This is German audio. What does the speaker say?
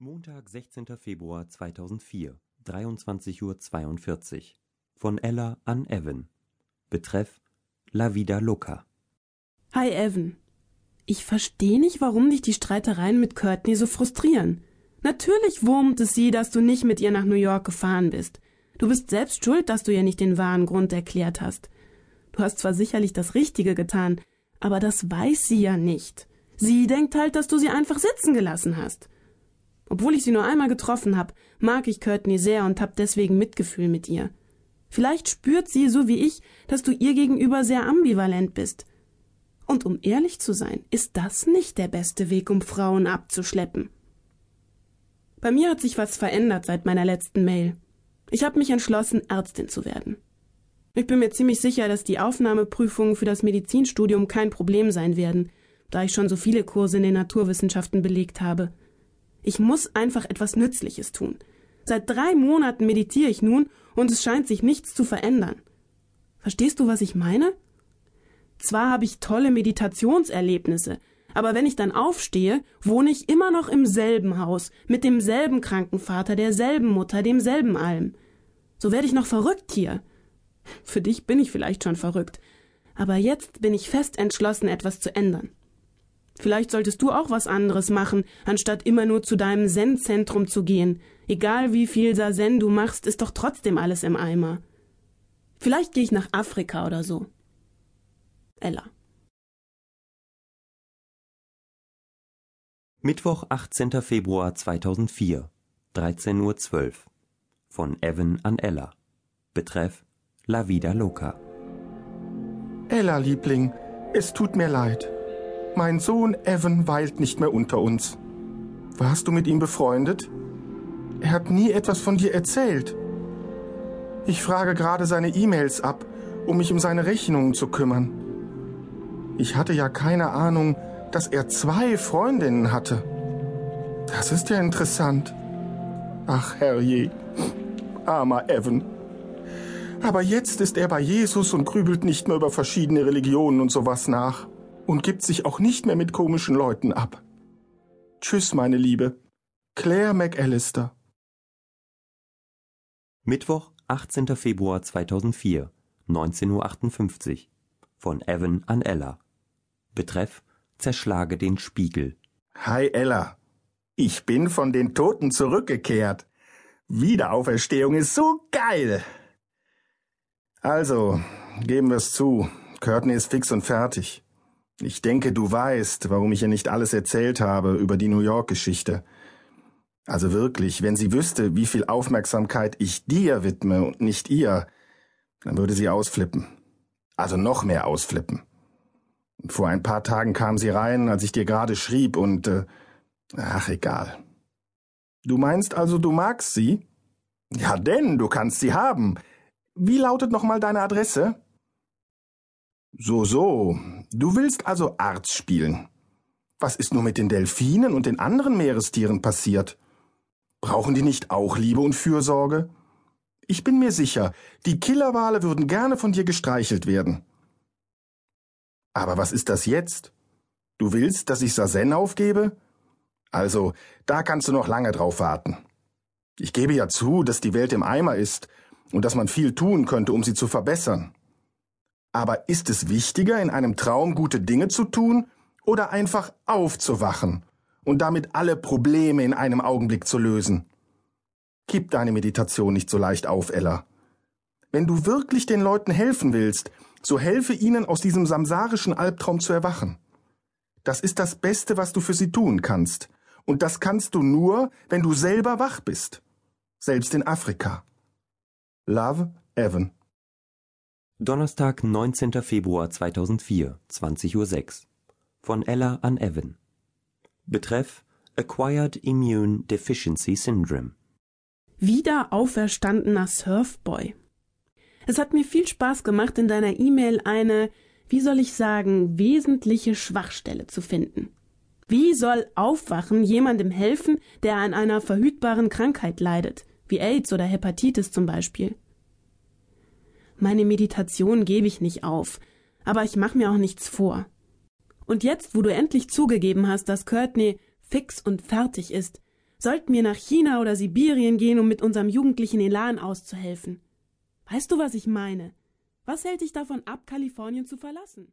Montag, 16. Februar 2004, 23.42 Uhr. Von Ella an Evan. Betreff La Vida Loca. Hi Evan. Ich verstehe nicht, warum dich die Streitereien mit Courtney so frustrieren. Natürlich wurmt es sie, dass du nicht mit ihr nach New York gefahren bist. Du bist selbst schuld, dass du ihr nicht den wahren Grund erklärt hast. Du hast zwar sicherlich das Richtige getan, aber das weiß sie ja nicht. Sie denkt halt, dass du sie einfach sitzen gelassen hast. Obwohl ich sie nur einmal getroffen habe, mag ich Courtney sehr und hab deswegen Mitgefühl mit ihr. Vielleicht spürt sie, so wie ich, dass du ihr gegenüber sehr ambivalent bist. Und um ehrlich zu sein, ist das nicht der beste Weg, um Frauen abzuschleppen. Bei mir hat sich was verändert seit meiner letzten Mail. Ich habe mich entschlossen, Ärztin zu werden. Ich bin mir ziemlich sicher, dass die Aufnahmeprüfungen für das Medizinstudium kein Problem sein werden, da ich schon so viele Kurse in den Naturwissenschaften belegt habe. Ich muss einfach etwas Nützliches tun. Seit drei Monaten meditiere ich nun und es scheint sich nichts zu verändern. Verstehst du, was ich meine? Zwar habe ich tolle Meditationserlebnisse, aber wenn ich dann aufstehe, wohne ich immer noch im selben Haus, mit demselben Krankenvater, derselben Mutter, demselben allem. So werde ich noch verrückt hier. Für dich bin ich vielleicht schon verrückt, aber jetzt bin ich fest entschlossen, etwas zu ändern. Vielleicht solltest du auch was anderes machen, anstatt immer nur zu deinem Zen-Zentrum zu gehen. Egal wie viel Sazen du machst, ist doch trotzdem alles im Eimer. Vielleicht gehe ich nach Afrika oder so. Ella. Mittwoch, 18. Februar 2004, 13.12 Uhr. Von Evan an Ella. Betreff La Vida Loca. Ella, Liebling, es tut mir leid. Mein Sohn Evan weilt nicht mehr unter uns. Warst du mit ihm befreundet? Er hat nie etwas von dir erzählt. Ich frage gerade seine E-Mails ab, um mich um seine Rechnungen zu kümmern. Ich hatte ja keine Ahnung, dass er zwei Freundinnen hatte. Das ist ja interessant. Ach, herrje, armer Evan. Aber jetzt ist er bei Jesus und grübelt nicht mehr über verschiedene Religionen und sowas nach und gibt sich auch nicht mehr mit komischen Leuten ab. Tschüss, meine Liebe. Claire McAllister. Mittwoch, 18. Februar 2004, 19.58 Uhr. Von Evan an Ella. Betreff Zerschlage den Spiegel. Hi Ella. Ich bin von den Toten zurückgekehrt. Wiederauferstehung ist so geil. Also, geben wir's zu. Courtney ist fix und fertig. Ich denke, du weißt, warum ich ihr nicht alles erzählt habe über die New York-Geschichte. Also wirklich, wenn sie wüsste, wie viel Aufmerksamkeit ich dir widme und nicht ihr, dann würde sie ausflippen. Also noch mehr ausflippen. Vor ein paar Tagen kam sie rein, als ich dir gerade schrieb und äh, ach egal. Du meinst also, du magst sie? Ja, denn du kannst sie haben. Wie lautet nochmal deine Adresse? So, so. Du willst also Arzt spielen. Was ist nur mit den Delfinen und den anderen Meerestieren passiert? Brauchen die nicht auch Liebe und Fürsorge? Ich bin mir sicher, die Killerwale würden gerne von dir gestreichelt werden. Aber was ist das jetzt? Du willst, dass ich Sazen aufgebe? Also, da kannst du noch lange drauf warten. Ich gebe ja zu, dass die Welt im Eimer ist und dass man viel tun könnte, um sie zu verbessern. Aber ist es wichtiger, in einem Traum gute Dinge zu tun oder einfach aufzuwachen und damit alle Probleme in einem Augenblick zu lösen? Gib deine Meditation nicht so leicht auf, Ella. Wenn du wirklich den Leuten helfen willst, so helfe ihnen aus diesem samsarischen Albtraum zu erwachen. Das ist das Beste, was du für sie tun kannst. Und das kannst du nur, wenn du selber wach bist. Selbst in Afrika. Love, Evan. Donnerstag, 19. Februar 2004, 20.06 Uhr. Von Ella an Evan. Betreff Acquired Immune Deficiency Syndrome. Wieder auferstandener Surfboy. Es hat mir viel Spaß gemacht, in deiner E-Mail eine, wie soll ich sagen, wesentliche Schwachstelle zu finden. Wie soll Aufwachen jemandem helfen, der an einer verhütbaren Krankheit leidet, wie AIDS oder Hepatitis zum Beispiel? Meine Meditation gebe ich nicht auf, aber ich mache mir auch nichts vor. Und jetzt, wo du endlich zugegeben hast, dass Courtney fix und fertig ist, Sollten wir nach China oder Sibirien gehen, um mit unserem jugendlichen Elan auszuhelfen? Weißt du, was ich meine? Was hält dich davon ab, Kalifornien zu verlassen?